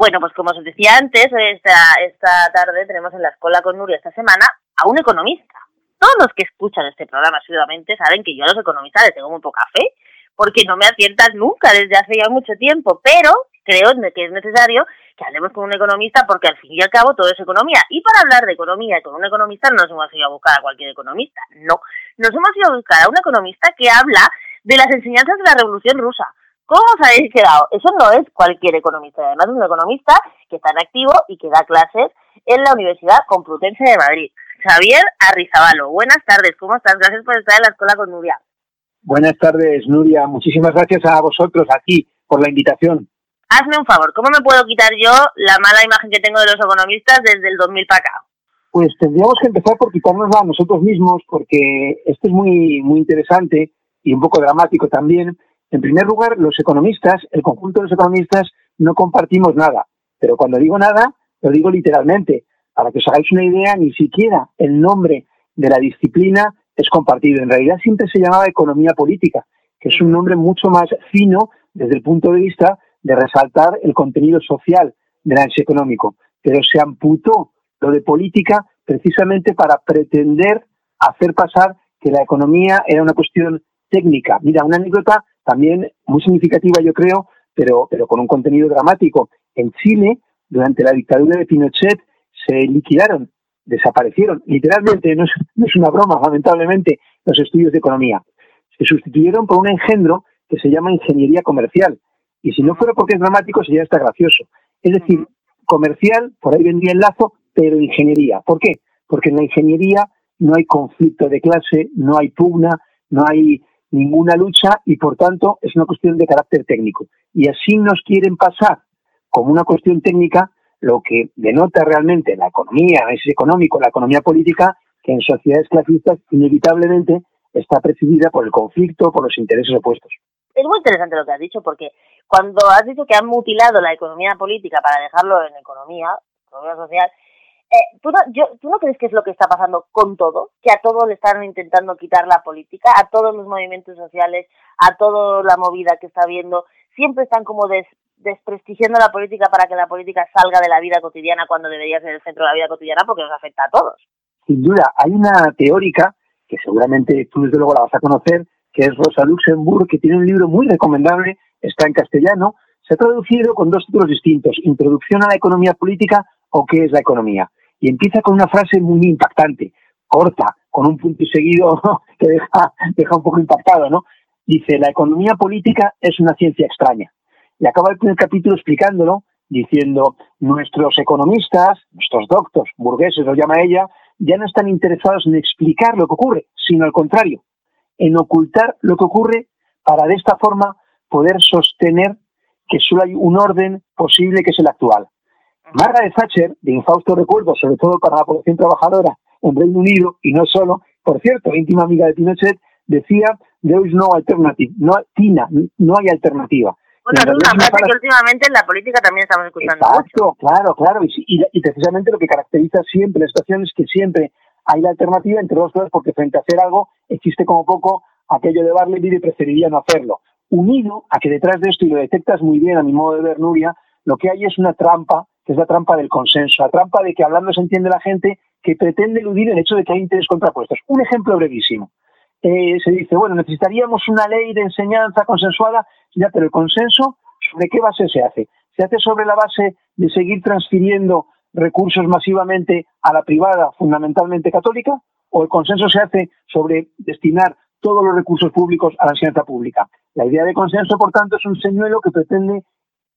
Bueno, pues como os decía antes, esta, esta tarde tenemos en la escuela con Nuria esta semana a un economista. Todos los que escuchan este programa asiduamente saben que yo a los economistas les tengo muy poca fe, porque no me aciertan nunca desde hace ya mucho tiempo, pero creo que es necesario que hablemos con un economista porque al fin y al cabo todo es economía. Y para hablar de economía con un economista no nos hemos ido a buscar a cualquier economista, no. Nos hemos ido a buscar a un economista que habla de las enseñanzas de la Revolución Rusa ¿Cómo os habéis quedado? Eso no es cualquier economista, además es un economista que está en activo y que da clases en la Universidad Complutense de Madrid. Javier Arrizabalo, buenas tardes, ¿cómo estás? Gracias por estar en la escuela con Nuria. Buenas tardes, Nuria. Muchísimas gracias a vosotros aquí por la invitación. Hazme un favor, ¿cómo me puedo quitar yo la mala imagen que tengo de los economistas desde el 2000 para acá? Pues tendríamos que empezar por quitárnosla a nosotros mismos, porque esto es muy, muy interesante y un poco dramático también, en primer lugar, los economistas, el conjunto de los economistas, no compartimos nada. Pero cuando digo nada, lo digo literalmente. Para que os hagáis una idea, ni siquiera el nombre de la disciplina es compartido. En realidad siempre se llamaba economía política, que es un nombre mucho más fino desde el punto de vista de resaltar el contenido social del análisis económico. Pero se amputó lo de política precisamente para pretender hacer pasar que la economía era una cuestión técnica. Mira, una anécdota también muy significativa, yo creo, pero, pero con un contenido dramático. En Chile, durante la dictadura de Pinochet, se liquidaron, desaparecieron, literalmente, no es, una broma, lamentablemente, los estudios de economía. Se sustituyeron por un engendro que se llama ingeniería comercial. Y si no fuera porque es dramático, sería hasta gracioso. Es decir, comercial, por ahí vendría el lazo, pero ingeniería. ¿Por qué? Porque en la ingeniería no hay conflicto de clase, no hay pugna, no hay ninguna lucha y por tanto es una cuestión de carácter técnico. Y así nos quieren pasar como una cuestión técnica lo que denota realmente la economía, es económico, la economía política, que en sociedades clasistas inevitablemente está precedida por el conflicto, por los intereses opuestos. Es muy interesante lo que has dicho, porque cuando has dicho que han mutilado la economía política para dejarlo en economía, economía social, eh, ¿tú, no, yo, ¿Tú no crees que es lo que está pasando con todo? Que a todo le están intentando quitar la política, a todos los movimientos sociales, a toda la movida que está habiendo, siempre están como desprestigiando la política para que la política salga de la vida cotidiana cuando debería ser el centro de la vida cotidiana porque nos afecta a todos. Sin duda, hay una teórica que seguramente tú desde luego la vas a conocer, que es Rosa Luxemburg, que tiene un libro muy recomendable, está en castellano, se ha traducido con dos títulos distintos, Introducción a la economía política o qué es la economía y empieza con una frase muy impactante, corta, con un punto y seguido que deja, un poco impactado, ¿no? Dice, la economía política es una ciencia extraña. Y acaba el primer capítulo explicándolo, diciendo, nuestros economistas, nuestros doctos, burgueses lo llama ella, ya no están interesados en explicar lo que ocurre, sino al contrario, en ocultar lo que ocurre para de esta forma poder sostener que solo hay un orden posible que es el actual. Margaret Thatcher, de infausto recuerdo, sobre todo para la población trabajadora en Reino Unido, y no solo, por cierto, íntima amiga de Pinochet, decía, there is no alternative, no, Tina, no hay alternativa. Bueno, es una frase que últimamente en la política también estamos escuchando Exacto, claro, claro, y, y, precisamente lo que caracteriza siempre la situación es que siempre hay la alternativa entre dos cosas, porque frente a hacer algo existe como poco aquello de vida y preferiría no hacerlo. Unido a que detrás de esto, y lo detectas muy bien a mi modo de ver, Nuria, lo que hay es una trampa es la trampa del consenso, la trampa de que hablando se entiende la gente que pretende eludir el hecho de que hay intereses contrapuestos. Un ejemplo brevísimo. Eh, se dice, bueno, necesitaríamos una ley de enseñanza consensuada, ya, pero el consenso, ¿sobre qué base se hace? ¿Se hace sobre la base de seguir transfiriendo recursos masivamente a la privada, fundamentalmente católica? ¿O el consenso se hace sobre destinar todos los recursos públicos a la enseñanza pública? La idea de consenso, por tanto, es un señuelo que pretende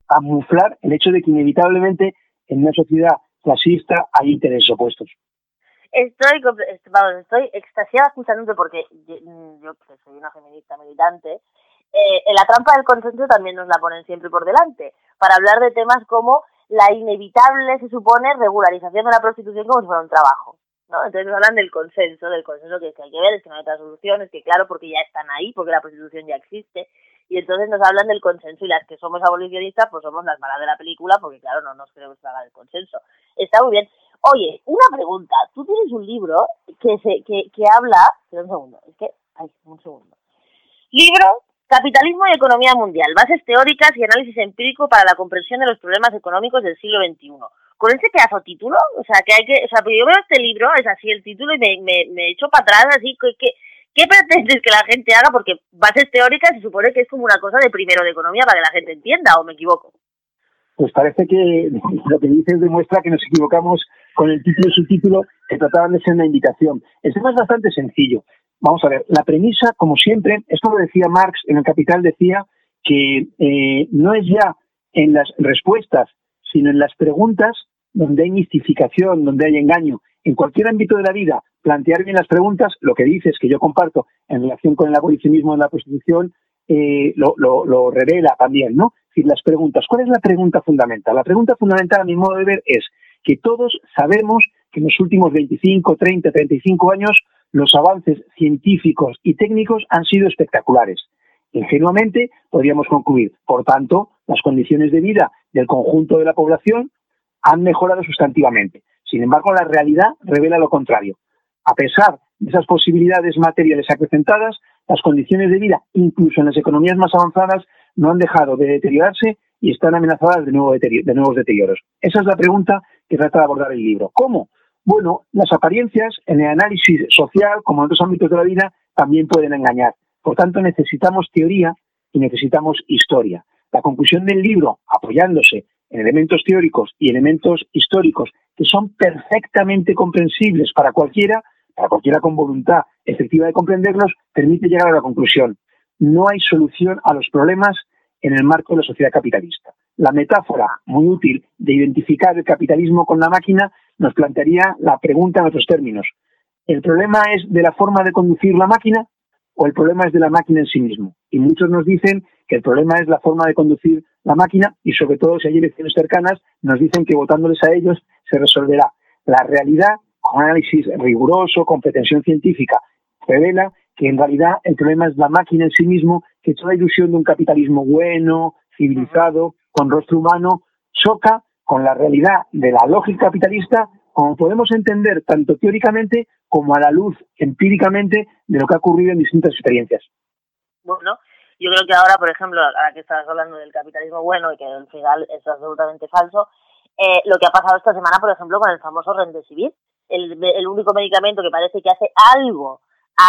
camuflar el hecho de que inevitablemente en una sociedad clasista hay intereses opuestos. Estoy, vamos, estoy extasiada escuchándote porque yo, que soy una feminista militante, eh, la trampa del consenso también nos la ponen siempre por delante, para hablar de temas como la inevitable, se supone, regularización de la prostitución como si fuera un trabajo. ¿no? Entonces nos hablan del consenso, del consenso que, que hay que ver, es que no hay otras soluciones, que claro, porque ya están ahí, porque la prostitución ya existe, y entonces nos hablan del consenso y las que somos abolicionistas pues somos las malas de la película porque claro, no nos queremos tragar el consenso. Está muy bien. Oye, una pregunta. Tú tienes un libro que se que, que habla... Espera un segundo. Es que... Ay, un segundo. Libro Capitalismo y economía mundial, bases teóricas y análisis empírico para la comprensión de los problemas económicos del siglo XXI. Con ese pedazo título, o sea, que hay que, o sea, yo veo este libro, es así el título y me, me, me echo para atrás, así que ¿Qué pretendes que la gente haga? Porque bases teóricas se supone que es como una cosa de primero de economía para que la gente entienda, ¿o me equivoco? Pues parece que lo que dices demuestra que nos equivocamos con el título y subtítulo que trataban de ser una invitación. El tema es bastante sencillo. Vamos a ver, la premisa, como siempre, esto lo decía Marx en el Capital, decía que eh, no es ya en las respuestas, sino en las preguntas donde hay mistificación, donde hay engaño. En cualquier ámbito de la vida, plantear bien las preguntas, lo que dices, que yo comparto en relación con el abolicionismo en la prostitución, eh, lo, lo, revela también, ¿no? Es decir, las preguntas. ¿Cuál es la pregunta fundamental? La pregunta fundamental, a mi modo de ver, es que todos sabemos que en los últimos 25, 30, 35 años los avances científicos y técnicos han sido espectaculares. Ingenuamente podríamos concluir, por tanto, las condiciones de vida del conjunto de la población han mejorado sustantivamente. Sin embargo, la realidad revela lo contrario a pesar de esas posibilidades materiales acrecentadas, las condiciones de vida, incluso en las economías más avanzadas, no han dejado de deteriorarse y están amenazadas de, nuevo de nuevos deterioros. Esa es la pregunta que trata de abordar el libro. ¿Cómo? Bueno, las apariencias en el análisis social, como en otros ámbitos de la vida, también pueden engañar. Por tanto, necesitamos teoría y necesitamos historia. La conclusión del libro, apoyándose en elementos teóricos y elementos históricos que son perfectamente comprensibles para cualquiera, para cualquiera con voluntad efectiva de comprenderlos, permite llegar a la conclusión. No hay solución a los problemas en el marco de la sociedad capitalista. La metáfora muy útil de identificar el capitalismo con la máquina nos plantearía la pregunta en otros términos. ¿El problema es de la forma de conducir la máquina o el problema es de la máquina en sí mismo? Y muchos nos dicen que el problema es la forma de conducir la máquina y sobre todo si hay elecciones cercanas nos dicen que votándoles a ellos se resolverá. La realidad con análisis riguroso, con pretensión científica, revela que en realidad el problema es la máquina en sí mismo, que toda ilusión de un capitalismo bueno, civilizado, con rostro humano, choca con la realidad de la lógica capitalista, como podemos entender tanto teóricamente como a la luz empíricamente de lo que ha ocurrido en distintas experiencias. Bueno, yo creo que ahora, por ejemplo, ahora que estabas hablando del capitalismo bueno y que al final es absolutamente falso, eh, lo que ha pasado esta semana, por ejemplo, con el famoso Remdesivir, el, único medicamento que parece que hace algo,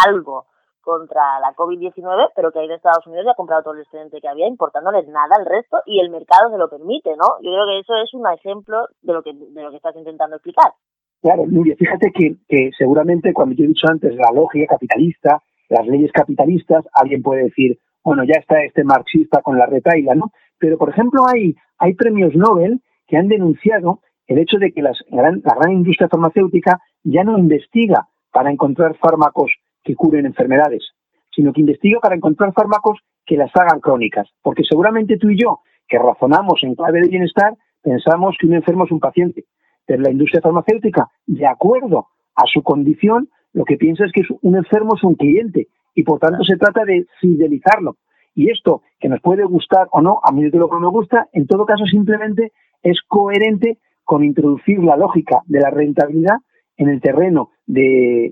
algo contra la COVID-19, pero que ahí en Estados Unidos ya ha comprado todo el excedente que había, importándoles nada al resto, y el mercado se lo permite, ¿no? Yo creo que eso es un ejemplo de lo que, de lo que estás intentando explicar. Claro, Nuria, fíjate que, que seguramente cuando yo he dicho antes la lógica capitalista, las leyes capitalistas, alguien puede decir, bueno, ya está este marxista con la retaila, ¿no? Pero, por ejemplo, hay, hay premios Nobel que han denunciado el hecho de que la gran industria farmacéutica ya no investiga para encontrar fármacos que curen enfermedades, sino que investiga para encontrar fármacos que las hagan crónicas. Porque seguramente tú y yo, que razonamos en clave de bienestar, pensamos que un enfermo es un paciente. Pero la industria farmacéutica, de acuerdo a su condición, lo que piensa es que un enfermo es un cliente y por tanto se trata de fidelizarlo. Y esto, que nos puede gustar o no, a mí de lo que no me gusta, en todo caso simplemente es coherente con introducir la lógica de la rentabilidad en el terreno de,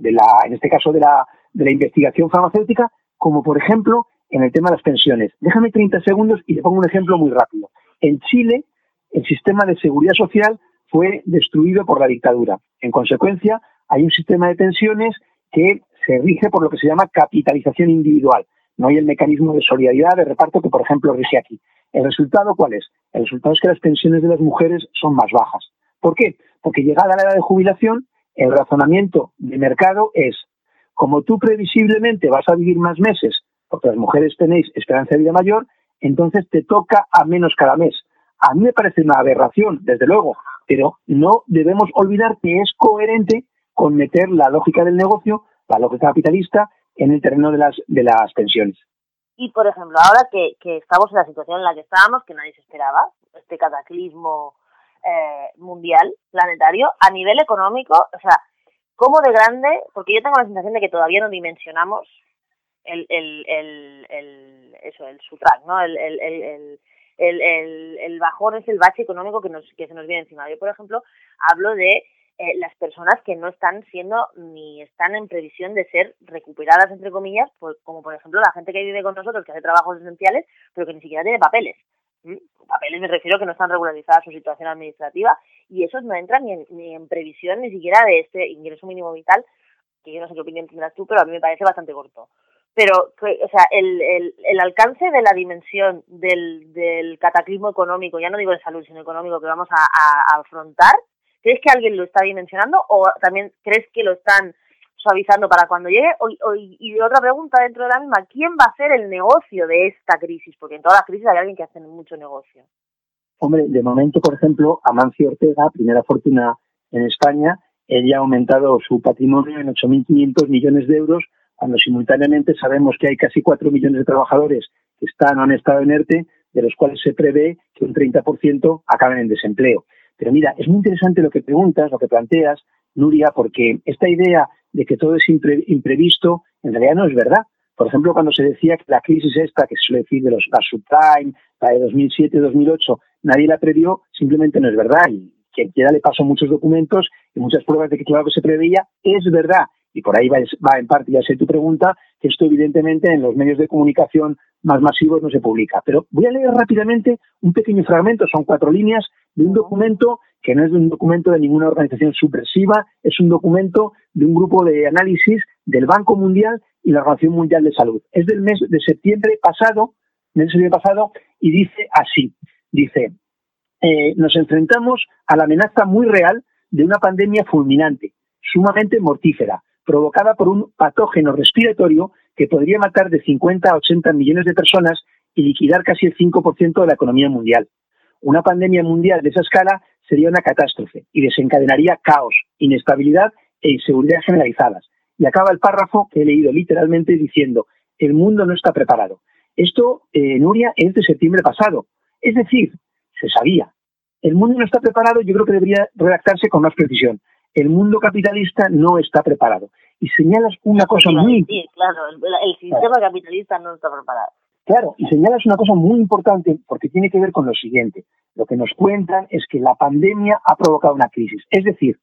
la, en este caso de la, de la investigación farmacéutica, como por ejemplo en el tema de las pensiones. Déjame 30 segundos y te pongo un ejemplo muy rápido. En Chile, el sistema de seguridad social fue destruido por la dictadura. En consecuencia, hay un sistema de pensiones que se rige por lo que se llama capitalización individual. No hay el mecanismo de solidaridad, de reparto que, por ejemplo, rige aquí. ¿El resultado cuál es? El resultado es que las pensiones de las mujeres son más bajas. ¿Por qué? Porque llegada la edad de jubilación, el razonamiento de mercado es, como tú previsiblemente vas a vivir más meses, porque las mujeres tenéis esperanza de vida mayor, entonces te toca a menos cada mes. A mí me parece una aberración, desde luego, pero no debemos olvidar que es coherente con meter la lógica del negocio, la lógica capitalista, en el terreno de las, de las pensiones. Y, por ejemplo, ahora que, estamos en la situación en la que estábamos, que nadie se esperaba, este cataclismo eh, mundial, planetario, a nivel económico, o sea, ¿cómo de grande? Porque yo tengo la sensación de que todavía no dimensionamos el, el, el, el eso, el sutrac, ¿no? El, el, el, el, el, bajón es el bache económico que, nos, que se nos viene encima. Yo, por ejemplo, hablo de eh, las personas que no están siendo ni están en previsión de ser recuperadas, entre comillas, pues, como por ejemplo la gente que vive con nosotros, que hace trabajos esenciales, pero que ni siquiera tiene papeles. Papeles me refiero que no están regularizadas su situación administrativa y esos no entran ni en, ni en previsión ni siquiera de este ingreso mínimo vital, que yo no sé qué opinión tendrás tú, pero a mí me parece bastante corto pero o sea el, el, el, alcance de la dimensión del, del cataclismo económico ya no digo de salud sino económico que vamos a, a, afrontar ¿Crees que alguien lo está dimensionando o también crees que lo están suavizando para cuando llegue? y otra pregunta dentro de la misma, ¿quién va a hacer el negocio de esta crisis? Porque en todas las crisis hay alguien que hace mucho negocio. Hombre, de momento, por ejemplo, Amancio Ortega, primera fortuna en España, ella ha aumentado su patrimonio en 8.500 millones de euros, cuando simultáneamente sabemos que hay casi 4 millones de trabajadores que están o han estado en ERTE, de los cuales se prevé que un 30% acaben en desempleo. Pero mira, es muy interesante lo que preguntas, lo que planteas, Nuria, porque esta idea de que todo es imprevisto en realidad no es verdad. Por ejemplo, cuando se decía que la crisis esta, que se suele decir de los, la subprime, la de 2007-2008, nadie la previó, simplemente no es verdad. Y quien quiera le pasó muchos documentos y muchas pruebas de que claro que se preveía, es verdad. Y por ahí va, va en parte, ya sé tu pregunta, que esto evidentemente en los medios de comunicación más masivos no se publica. Pero voy a leer rápidamente un pequeño fragmento, son cuatro líneas, de un documento que no es un documento de ninguna organización subversiva, es un documento de un grupo de análisis del Banco Mundial y la Organización Mundial de Salud. Es del mes de septiembre pasado, mes de septiembre pasado, y dice así, dice, eh, nos enfrentamos a la amenaza muy real de una pandemia fulminante, sumamente mortífera, provocada por un patógeno respiratorio que podría matar de 50 a 80 millones de personas y liquidar casi el 5% de la economía mundial. Una pandemia mundial de esa escala sería una catástrofe y desencadenaría caos, inestabilidad e inseguridad generalizadas. Y acaba el párrafo que he leído literalmente diciendo, el mundo no está preparado. Esto, eh, Nuria, es de septiembre pasado. Es decir, se sabía. El mundo no está preparado, yo creo que debería redactarse con más precisión. El mundo capitalista no está preparado. Y señalas una cosa muy... Sí, claro, el, sistema capitalista no está preparado. Claro, y señalas una cosa muy importante porque tiene que ver con lo siguiente. Lo que nos cuentan es que la pandemia ha provocado una crisis. Es decir,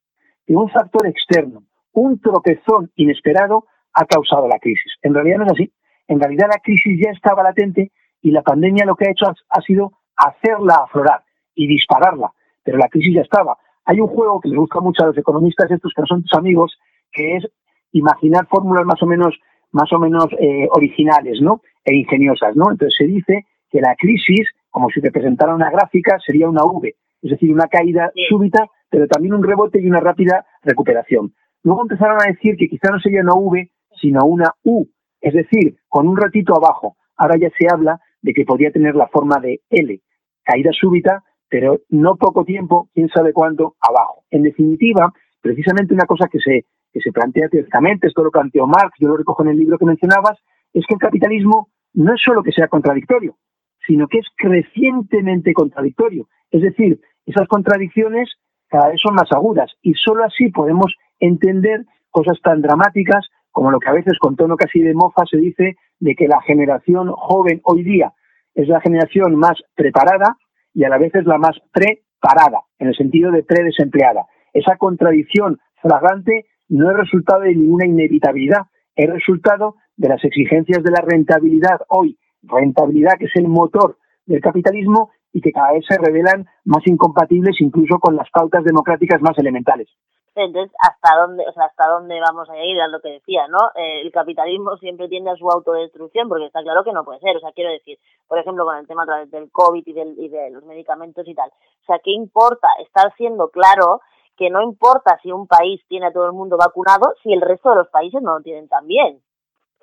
que un factor externo, un tropezón inesperado, ha causado la crisis. En realidad no es así. En realidad la crisis ya estaba latente y la pandemia lo que ha hecho ha, sido hacerla aflorar y dispararla. Pero la crisis ya estaba. Hay un juego que les gusta mucho a los economistas estos que no son tus amigos, que es imaginar fórmulas más o menos más o menos eh, originales, ¿no? E ingeniosas, ¿no? Entonces se dice que la crisis, como si te presentara una gráfica, sería una V, es decir, una caída súbita, pero también un rebote y una rápida recuperación. Luego empezaron a decir que quizá no sería una V, sino una U, es decir, con un ratito abajo. Ahora ya se habla de que podría tener la forma de L, caída súbita, pero no poco tiempo, quién sabe cuánto, abajo. En definitiva, precisamente una cosa que se que se plantea teóricamente, esto lo planteó Marx, yo lo recojo en el libro que mencionabas, es que el capitalismo no es solo que sea contradictorio, sino que es crecientemente contradictorio. Es decir, esas contradicciones cada vez son más agudas y solo así podemos entender cosas tan dramáticas como lo que a veces con tono casi de mofa se dice de que la generación joven hoy día es la generación más preparada y a la vez es la más preparada, en el sentido de predesempleada. Esa contradicción flagrante no es resultado de ninguna inevitabilidad, es resultado de las exigencias de la rentabilidad hoy, rentabilidad que es el motor del capitalismo y que cada vez se revelan más incompatibles incluso con las pautas democráticas más elementales. Entonces, ¿hasta dónde, o sea, hasta dónde vamos a ir? a lo que decía, ¿no? Eh, el capitalismo siempre tiende a su autodestrucción, porque está claro que no puede ser. O sea, quiero decir, por ejemplo, con el tema del COVID y, de los medicamentos y tal. O sea, ¿qué importa estar siendo claro que no importa si un país tiene a todo el mundo vacunado si el resto de los países no lo tienen también.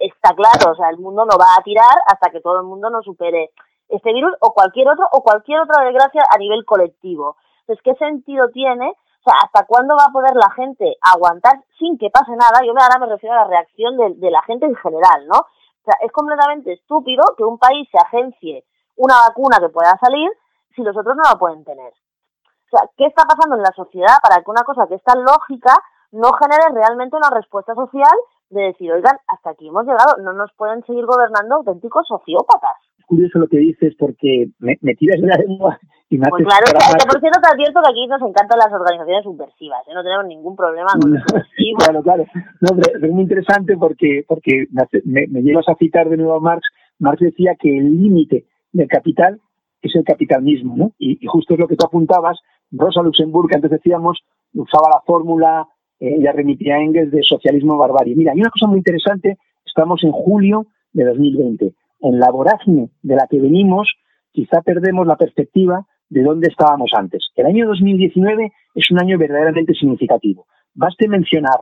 Está claro, o sea, el mundo no va a tirar hasta que todo el mundo no supere este virus o cualquier otro o cualquier otra desgracia a nivel colectivo. Entonces, ¿qué sentido tiene? O sea, ¿hasta cuándo va a poder la gente aguantar sin que pase nada? Yo ahora me refiero a la reacción de, de la gente en general, ¿no? O sea, es completamente estúpido que un país se agencie una vacuna que pueda salir si los otros no la pueden tener. O sea, ¿qué está pasando en la sociedad para que una cosa que es tan lógica no genere realmente una respuesta social de decir, oigan, hasta aquí hemos llegado, no nos pueden seguir gobernando auténticos sociópatas? Es curioso lo que dices porque me, tiras la lengua pues claro, que, por cierto te advierto que aquí nos encantan las organizaciones subversivas, ¿eh? no tenemos ningún problema con los subversivos. claro, claro. No, pero es muy interesante porque, porque me, me, llevas a citar de nuevo a Marx. Marx decía que el límite del capital es el capital mismo, ¿no? Y, justo es lo que tú apuntabas. Rosa Luxemburg, que antes decíamos, usaba la fórmula, ya remitía a Engels de socialismo barbarie. Mira, hay una cosa muy interesante, estamos en julio de 2020. En la vorágine de la que venimos, quizá perdemos la perspectiva de dónde estábamos antes. El año 2019 es un año verdaderamente significativo. Baste mencionar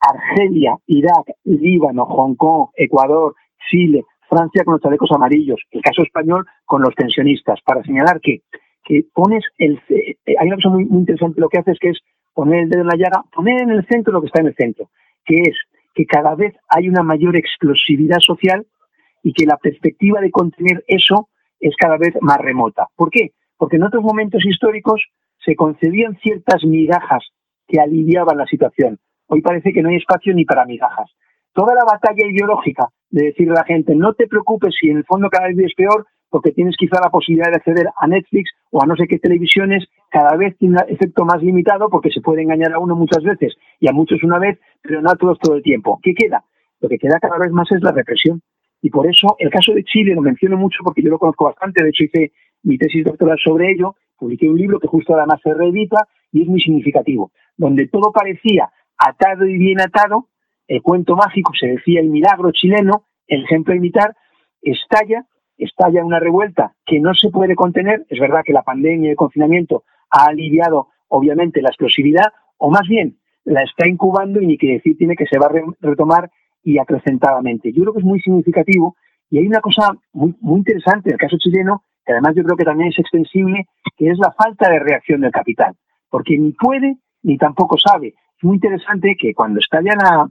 Argelia, Irak, Líbano, Hong Kong, Ecuador, Chile, Francia con los chalecos amarillos, el caso español con los pensionistas, para señalar que, que pones el... Eh, hay una cosa muy, muy interesante lo que haces que es poner el dedo en la llaga, poner en el centro lo que está en el centro, que es que cada vez hay una mayor explosividad social y que la perspectiva de contener eso es cada vez más remota. ¿Por qué? porque en otros momentos históricos se concedían ciertas migajas que aliviaban la situación. Hoy parece que no hay espacio ni para migajas. Toda la batalla ideológica de decirle a la gente, no te preocupes si en el fondo cada vez es peor, porque tienes quizá la posibilidad de acceder a Netflix o a no sé qué televisiones, cada vez tiene un efecto más limitado porque se puede engañar a uno muchas veces y a muchos una vez, pero no a todos todo el tiempo. ¿Qué queda? Lo que queda cada vez más es la represión. Y por eso el caso de Chile lo menciono mucho porque yo lo conozco bastante, de hecho hice mi tesis doctoral sobre ello, publiqué un libro que justo además se reedita y es muy significativo, donde todo parecía atado y bien atado, el cuento mágico, se decía el milagro chileno, el ejemplo a imitar, estalla, estalla una revuelta que no se puede contener, es verdad que la pandemia y el confinamiento ha aliviado obviamente la explosividad, o más bien la está incubando y ni que decir tiene que se va a retomar y acrecentadamente. Yo creo que es muy significativo y hay una cosa muy, muy interesante en el caso chileno, que además yo creo que también es extensible, que es la falta de reacción del capital, porque ni puede ni tampoco sabe. Es muy interesante que cuando estalla la,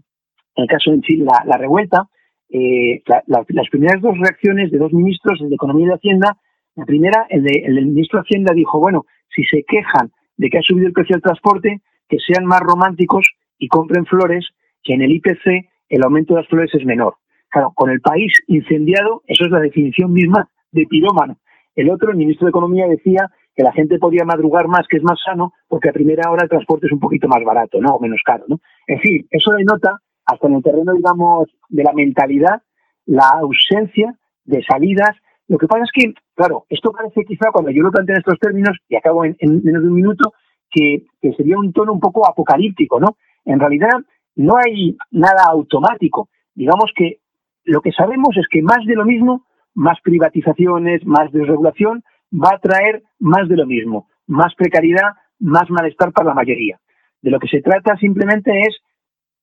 en el caso de Chile la, revuelta, eh, las primeras dos reacciones de dos ministros, el de Economía y de Hacienda, la primera, el, de, el del ministro de Hacienda dijo, bueno, si se quejan de que ha subido el precio del transporte, que sean más románticos y compren flores, que en el IPC el aumento de las flores es menor. Claro, con el país incendiado, eso es la definición misma de pirómano. El otro, el ministro de Economía, decía que la gente podía madrugar más, que es más sano, porque a primera hora el transporte es un poquito más barato, ¿no? O menos caro, ¿no? En fin, eso denota, hasta en el terreno, digamos, de la mentalidad, la ausencia de salidas. Lo que pasa es que, claro, esto parece quizá, cuando yo lo planteo en estos términos, y acabo en, menos de un minuto, que, que sería un tono un poco apocalíptico, ¿no? En realidad, no hay nada automático. Digamos que lo que sabemos es que más de lo mismo más privatizaciones, más desregulación, va a traer más de lo mismo, más precariedad, más malestar para la mayoría. De lo que se trata simplemente es,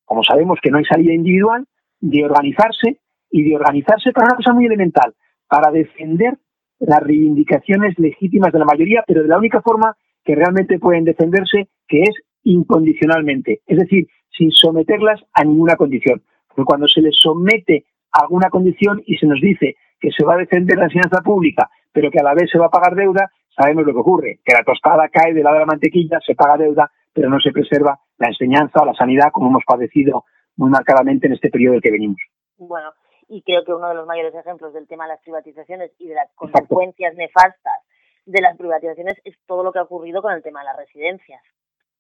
como sabemos que no hay salida individual, de organizarse y de organizarse para una cosa muy elemental, para defender las reivindicaciones legítimas de la mayoría, pero de la única forma que realmente pueden defenderse, que es incondicionalmente, es decir, sin someterlas a ninguna condición. Porque cuando se les somete a alguna condición y se nos dice que se va a defender la enseñanza pública, pero que a la vez se va a pagar deuda, sabemos lo que ocurre, que la tostada cae del lado de la mantequilla, se paga deuda, pero no se preserva la enseñanza o la sanidad como hemos padecido muy marcadamente en este periodo del que venimos. Bueno, y creo que uno de los mayores ejemplos del tema de las privatizaciones y de las consecuencias nefastas de las privatizaciones es todo lo que ha ocurrido con el tema de las residencias.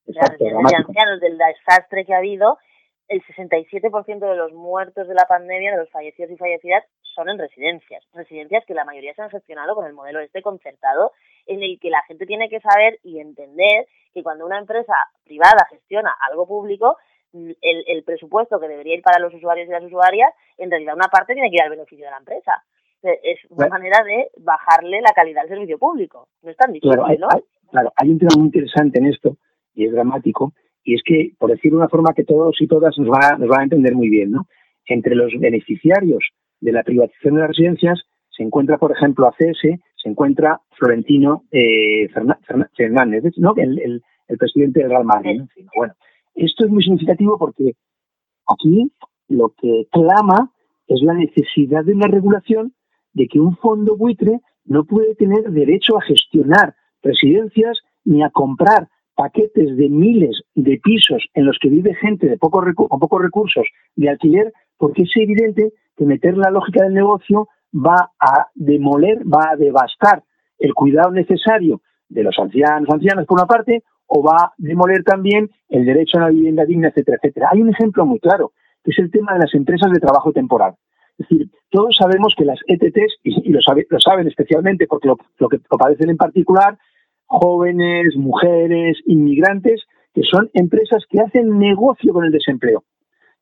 las residencias de ancianos, del desastre que ha habido, el 67% de los muertos de la pandemia, de los fallecidos y fallecidas, son en residencias. Residencias que la mayoría se han gestionado con el modelo este concertado, en el que la gente tiene que saber y entender que cuando una empresa privada gestiona algo público, el, presupuesto que debería ir para los usuarios y las usuarias, en realidad una parte tiene que ir al beneficio de la empresa. Es una manera de bajarle la calidad del servicio público. No es tan difícil, claro, hay, ¿no? claro, hay un tema muy interesante en esto, y es dramático, y es que, por decir de una forma que todos y todas nos van nos van a entender muy bien, ¿no? Entre los beneficiarios de la privatización de las residencias se encuentra, por ejemplo, ACS, se encuentra Florentino eh, Fernández, ¿no? el, presidente del Real Madrid. Bueno, esto es muy significativo porque aquí lo que clama es la necesidad de una regulación de que un fondo buitre no puede tener derecho a gestionar residencias ni a comprar paquetes de miles de pisos en los que vive gente de con pocos recursos de alquiler, porque es evidente que meter la lógica del negocio va a demoler, va a devastar el cuidado necesario de los ancianos, ancianas por una parte, o va a demoler también el derecho a una vivienda digna, etcétera, etcétera. Hay un ejemplo muy claro, que es el tema de las empresas de trabajo temporal. Es decir, todos sabemos que las ETTs, y, lo, saben especialmente porque lo, lo que lo padecen en particular, jóvenes, mujeres, inmigrantes, que son empresas que hacen negocio con el desempleo.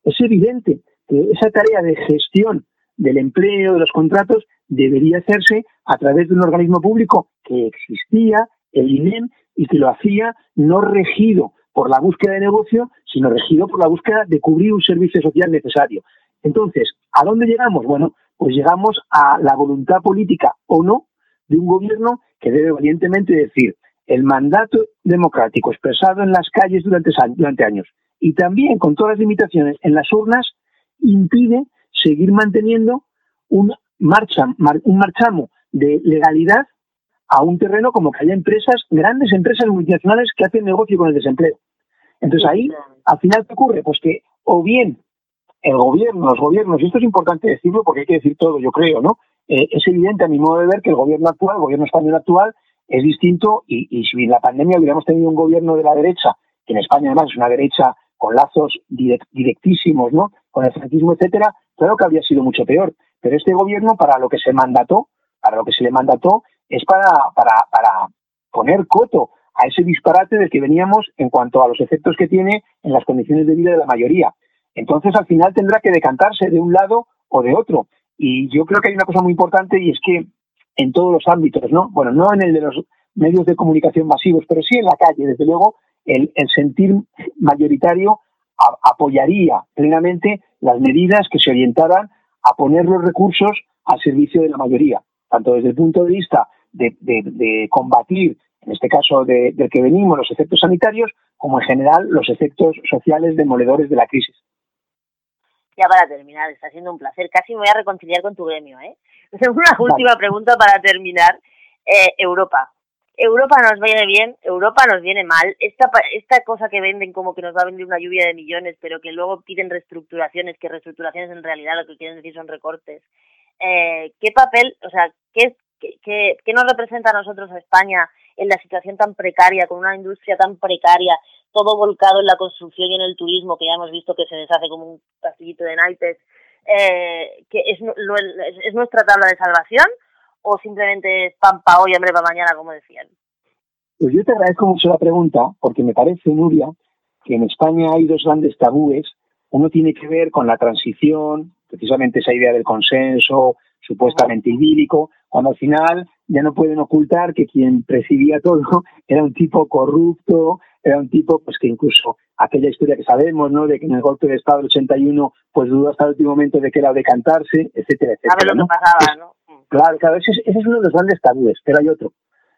Es evidente que esa tarea de gestión del empleo, de los contratos, debería hacerse a través de un organismo público que existía, el INEM, y que lo hacía no regido por la búsqueda de negocio, sino regido por la búsqueda de cubrir un servicio social necesario. Entonces, ¿a dónde llegamos? Bueno, pues llegamos a la voluntad política o no de un gobierno que debe valientemente decir el mandato democrático expresado en las calles durante, durante años y también con todas las limitaciones en las urnas impide seguir manteniendo un, marcha, un marchamo de legalidad a un terreno como que haya empresas, grandes empresas multinacionales que hacen negocio con el desempleo. Entonces ahí, al final, ¿qué ocurre? Pues que o bien el gobierno, los gobiernos, y esto es importante decirlo porque hay que decir todo, yo creo, ¿no? Eh, es evidente a mi modo de ver que el gobierno actual, el gobierno español actual, es distinto y, y si en la pandemia hubiéramos tenido un gobierno de la derecha, que en España además es una derecha con lazos directísimos, ¿no? Con el franquismo, etcétera, claro que habría sido mucho peor. Pero este gobierno, para lo que se mandató, para lo que se le mandató, es para, para, para poner coto a ese disparate del que veníamos en cuanto a los efectos que tiene en las condiciones de vida de la mayoría. Entonces, al final tendrá que decantarse de un lado o de otro. Y yo creo que hay una cosa muy importante y es que en todos los ámbitos, ¿no? Bueno, no en el de los medios de comunicación masivos, pero sí en la calle, desde luego, el, sentir mayoritario apoyaría plenamente las medidas que se orientaran a poner los recursos al servicio de la mayoría, tanto desde el punto de vista de, combatir, en este caso de, del que venimos, los efectos sanitarios, como en general los efectos sociales demoledores de la crisis. Ya para terminar, está siendo un placer. Casi me voy a reconciliar con tu gremio. ¿eh? Una última pregunta para terminar. Eh, Europa. Europa nos viene bien, Europa nos viene mal. Esta, esta cosa que venden como que nos va a venir una lluvia de millones, pero que luego piden reestructuraciones, que reestructuraciones en realidad lo que quieren decir son recortes. Eh, ¿Qué papel, o sea, qué, qué, qué nos representa a nosotros a España en la situación tan precaria, con una industria tan precaria, todo volcado en la construcción y en el turismo, que ya hemos visto que se deshace como un castillito de naipes, eh, que es, es nuestra tabla de salvación? O simplemente es pan para hoy, hambre para mañana, como decían? Pues yo te agradezco mucho la pregunta, porque me parece, Nuria, que en España hay dos grandes tabúes. Uno tiene que ver con la transición, precisamente esa idea del consenso supuestamente idílico, cuando al final ya no pueden ocultar que quien presidía todo era un tipo corrupto, era un tipo pues que incluso aquella historia que sabemos, ¿no? De que en el golpe de Estado del 81 pues dudó hasta el último momento de que era decantarse, etcétera, etcétera. A ver lo que pasaba, ¿no? Claro, claro, ese es, uno de los grandes tabúes, pero hay otro.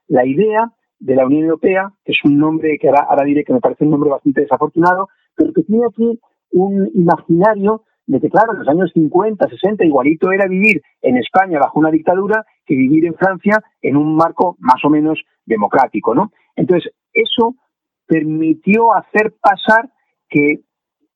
La idea de la Unión Europea, que es un nombre que ahora, diré que me parece un nombre bastante desafortunado, pero que tiene aquí un imaginario de que, claro, en los años 50, 60, igualito era vivir en España bajo una dictadura que vivir en Francia en un marco más o menos democrático, ¿no? Entonces, eso permitió hacer pasar que,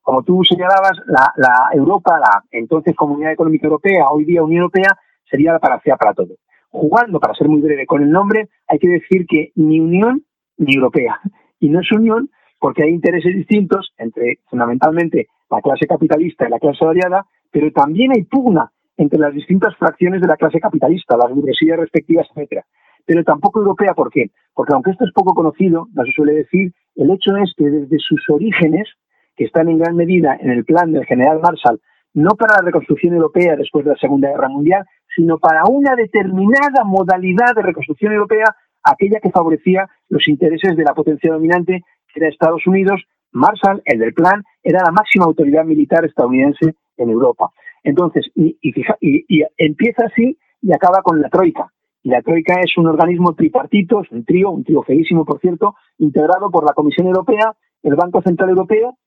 como tú señalabas, la, la Europa, la entonces Comunidad Económica Europea, hoy día Unión Europea, sería la panacea para todo. Jugando, para ser muy breve con el nombre, hay que decir que ni Unión ni Europea. Y no es Unión porque hay intereses distintos entre fundamentalmente la clase capitalista y la clase salariada, pero también hay pugna entre las distintas fracciones de la clase capitalista, las burguesías respectivas, etcétera. Pero tampoco europea, ¿por qué? Porque aunque esto es poco conocido, no se suele decir, el hecho es que desde sus orígenes, que están en gran medida en el plan del general Marshall, no para la reconstrucción europea después de la Segunda Guerra Mundial, sino para una determinada modalidad de reconstrucción europea, aquella que favorecía los intereses de la potencia dominante, que era Estados Unidos. Marshall, el del plan, era la máxima autoridad militar estadounidense en Europa. Entonces, y, y, empieza así y acaba con la Troika. Y la Troika es un organismo tripartito, es un trío, un trío feísimo, por cierto, integrado por la Comisión Europea, el Banco Central Europeo,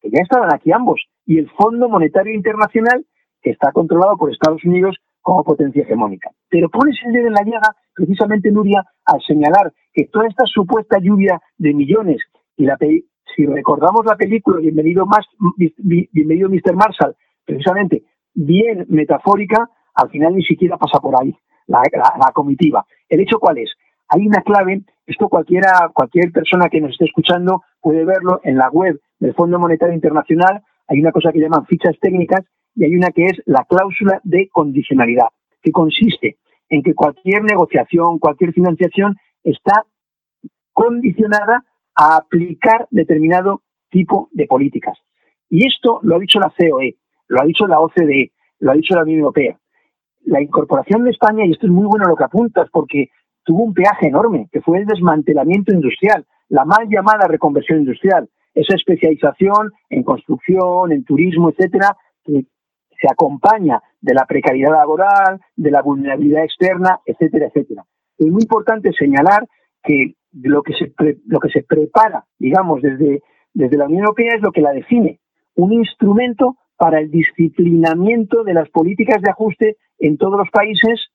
que ya estaban aquí ambos, y el Fondo Monetario Internacional, que está controlado por Estados Unidos como potencia hegemónica. Pero pones el dedo en la llaga, precisamente, Nuria, al señalar que toda esta supuesta lluvia de millones, y la si recordamos la película Bienvenido, más, Bienvenido Mr. Marshall, precisamente bien metafórica, al final ni siquiera pasa por ahí la, comitiva. ¿El hecho cuál es? hay una clave, esto cualquiera, cualquier persona que nos esté escuchando puede verlo en la web del Fondo Monetario Internacional, hay una cosa que llaman fichas técnicas y hay una que es la cláusula de condicionalidad, que consiste en que cualquier negociación, cualquier financiación está condicionada a aplicar determinado tipo de políticas. Y esto lo ha dicho la COE, lo ha dicho la OCDE, lo ha dicho la Unión Europea. La incorporación de España, y esto es muy bueno lo que apuntas, porque tuvo un peaje enorme, que fue el desmantelamiento industrial, la mal llamada reconversión industrial, esa especialización en construcción, en turismo, etcétera, que se acompaña de la precariedad laboral, de la vulnerabilidad externa, etcétera, etcétera. Es muy importante señalar que lo que se, lo que se prepara, digamos, desde, desde la Unión Europea es lo que la define, un instrumento para el disciplinamiento de las políticas de ajuste en todos los países,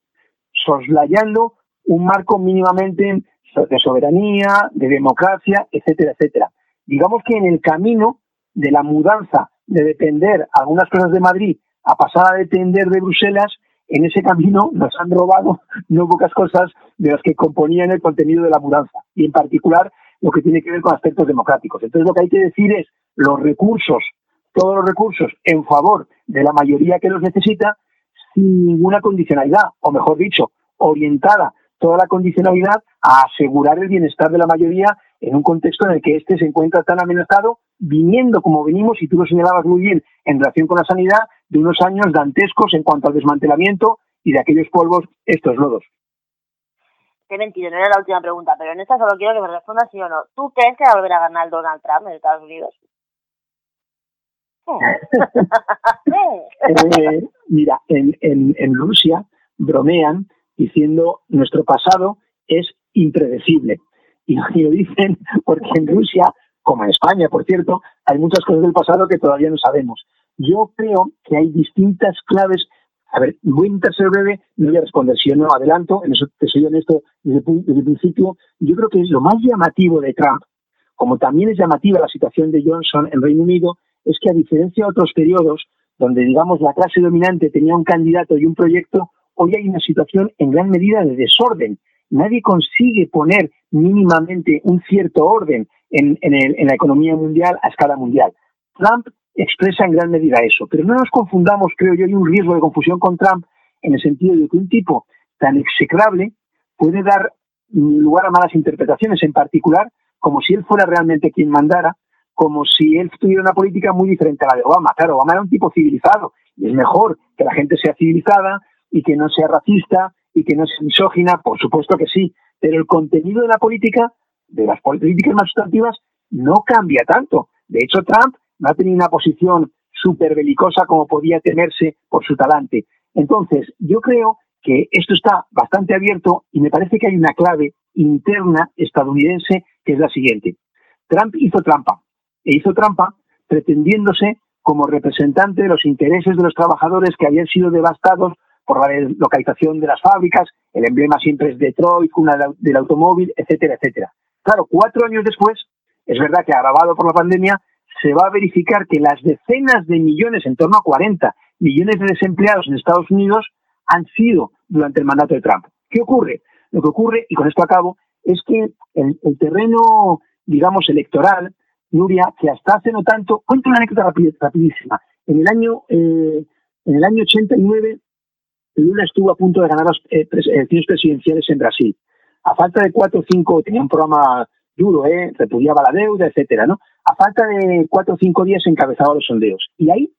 soslayando un marco mínimamente de soberanía, de democracia, etcétera, etcétera. Digamos que en el camino de la mudanza de depender algunas cosas de Madrid a pasar a depender de Bruselas, en ese camino nos han robado no pocas cosas de las que componían el contenido de la mudanza, y en particular lo que tiene que ver con aspectos democráticos. Entonces lo que hay que decir es los recursos, todos los recursos en favor de la mayoría que los necesita, sin ninguna condicionalidad, o mejor dicho, orientada toda la condicionalidad a asegurar el bienestar de la mayoría en un contexto en el que éste se encuentra tan amenazado, viniendo como venimos, y tú lo señalabas muy bien, en relación con la sanidad, de unos años dantescos en cuanto al desmantelamiento y de aquellos polvos, estos lodos. Qué mentira, no era la última pregunta, pero en esta solo quiero que me respondas sí o no. ¿Tú crees que va a volver a ganar Donald Trump en Estados Unidos? Eh, mira, en, en, en Rusia bromean diciendo nuestro pasado es impredecible. Y lo dicen porque en Rusia, como en España, por cierto, hay muchas cosas del pasado que todavía no sabemos. Yo creo que hay distintas claves. A ver, voy a intentar ser breve, no voy a responder si yo no adelanto, en eso te soy honesto desde, desde el principio. Yo creo que es lo más llamativo de Trump, como también es llamativa la situación de Johnson en Reino Unido, es que a diferencia de otros periodos donde, digamos, la clase dominante tenía un candidato y un proyecto, hoy hay una situación en gran medida de desorden. Nadie consigue poner mínimamente un cierto orden en, la economía mundial a escala mundial. Trump expresa en gran medida eso, pero no nos confundamos, creo yo, hay un riesgo de confusión con Trump en el sentido de que un tipo tan execrable puede dar lugar a malas interpretaciones, en particular como si él fuera realmente quien mandara, como si él tuviera una política muy diferente a la de Obama. Claro, Obama era un tipo civilizado y es mejor que la gente sea civilizada y que no sea racista y que no sea misógina, por supuesto que sí, pero el contenido de la política, de las políticas más sustantivas, no cambia tanto. De hecho, Trump no ha tenido una posición súper belicosa como podía tenerse por su talante. Entonces, yo creo que esto está bastante abierto y me parece que hay una clave interna estadounidense que es la siguiente. Trump hizo trampa, e hizo trampa pretendiéndose como representante de los intereses de los trabajadores que habían sido devastados por la localización de las fábricas, el emblema siempre es Detroit, una del automóvil, etcétera, etcétera. Claro, cuatro años después, es verdad que agravado por la pandemia, se va a verificar que las decenas de millones, en torno a 40 millones de desempleados en Estados Unidos, han sido durante el mandato de Trump. ¿Qué ocurre? Lo que ocurre, y con esto acabo, es que el, terreno, digamos, electoral, Nuria, que hasta hace no tanto, cuento una anécdota rapidísima. En el año, eh, en el año 89, Lula estuvo a punto de ganar las eh, elecciones presidenciales en Brasil. A falta de cuatro o cinco, tenía un programa duro, ¿eh? repudiaba la deuda, etcétera, ¿no? A falta de cuatro o cinco días encabezaba los sondeos. Y ahí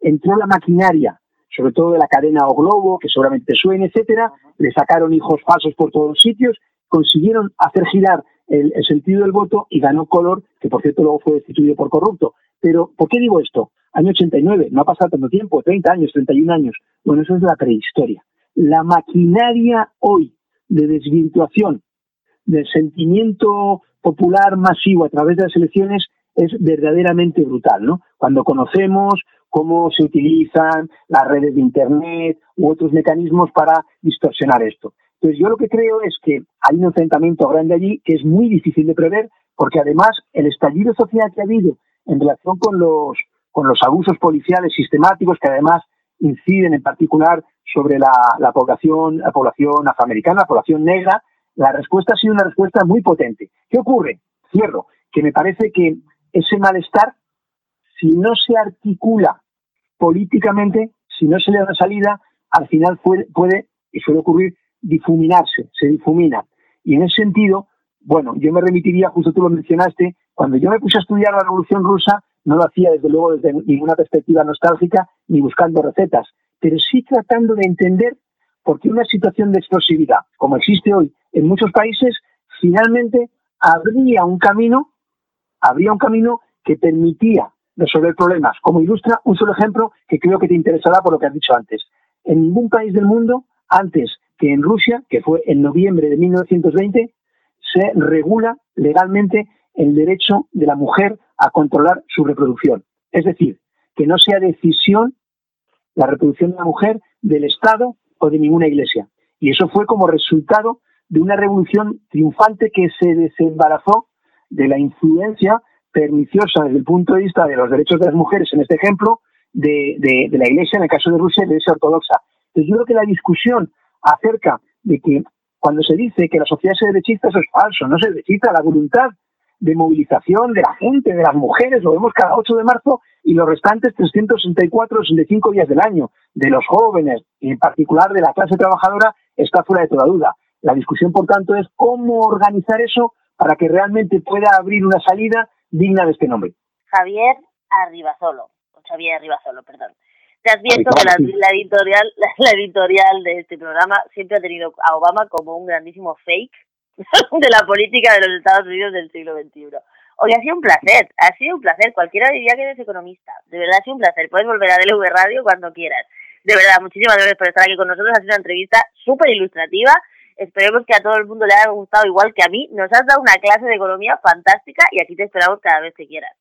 entró la maquinaria, sobre todo de la cadena O Globo, que seguramente suene, etcétera, le sacaron hijos falsos por todos los sitios, consiguieron hacer girar el, sentido del voto y ganó Color, que por cierto luego fue destituido por corrupto. Pero, ¿por qué digo esto? Año 89, no ha pasado tanto tiempo, 30 años, 31 años. Bueno, eso es la prehistoria. La maquinaria hoy de desvirtuación del sentimiento popular masivo a través de las elecciones es verdaderamente brutal, ¿no? Cuando conocemos cómo se utilizan las redes de Internet u otros mecanismos para distorsionar esto. Entonces yo lo que creo es que hay un enfrentamiento grande allí que es muy difícil de prever porque además el estallido social que ha habido en relación con los, con los abusos policiales sistemáticos que además inciden en particular sobre la, población, la población afroamericana, la población negra, La respuesta ha sido una respuesta muy potente. ¿Qué ocurre? Cierro, que me parece que ese malestar, si no se articula políticamente, si no se le da salida, al final puede, puede, y suele ocurrir, difuminarse, se difumina. Y en ese sentido, bueno, yo me remitiría, justo tú lo mencionaste, cuando yo me puse a estudiar la Revolución Rusa, no lo hacía desde luego desde ninguna perspectiva nostálgica ni buscando recetas, pero sí tratando de entender por qué una situación de explosividad, como existe hoy en muchos países, finalmente habría un camino, habría un camino que permitía resolver problemas. Como ilustra un solo ejemplo que creo que te interesará por lo que has dicho antes. En ningún país del mundo, antes que en Rusia, que fue en noviembre de 1920, se regula legalmente el derecho de la mujer a controlar su reproducción. Es decir, que no sea decisión la reproducción de la mujer del Estado o de ninguna iglesia. Y eso fue como resultado de una revolución triunfante que se desembarazó de la influencia perniciosa desde el punto de vista de los derechos de las mujeres, en este ejemplo, de, la Iglesia, en el caso de Rusia, de la Iglesia ortodoxa. Entonces yo creo que la discusión acerca de que cuando se dice que la sociedad se derechista, eso es falso, no se derechista, la voluntad de movilización de la gente, de las mujeres, lo vemos cada 8 de marzo y los restantes 364, 65 días del año, de los jóvenes y en particular de la clase trabajadora, está fuera de toda duda. La discusión, por tanto, es cómo organizar eso para que realmente pueda abrir una salida digna de este nombre. Javier Arribasolo, Javier Arribasolo, perdón. Te has visto que la, editorial, la editorial de este programa siempre ha tenido a Obama como un grandísimo fake de la política de los Estados Unidos del siglo XXI. Hoy ha sido un placer, ha sido un placer. Cualquiera diría que eres economista. De verdad ha sido un placer. Puedes volver a DLV Radio cuando quieras. De verdad, muchísimas gracias por estar aquí con nosotros. Ha sido una entrevista súper ilustrativa. Esperemos que a todo el mundo le haya gustado igual que a mí. Nos has dado una clase de economía fantástica y aquí te esperamos cada vez que quieras.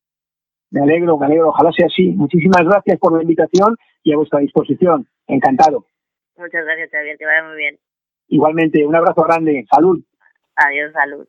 Me alegro, me alegro. Ojalá sea así. Muchísimas gracias por la invitación y a vuestra disposición. Encantado. Muchas gracias, Javier. Que vaya muy bien. Igualmente, un abrazo grande. Salud. Adiós, salud.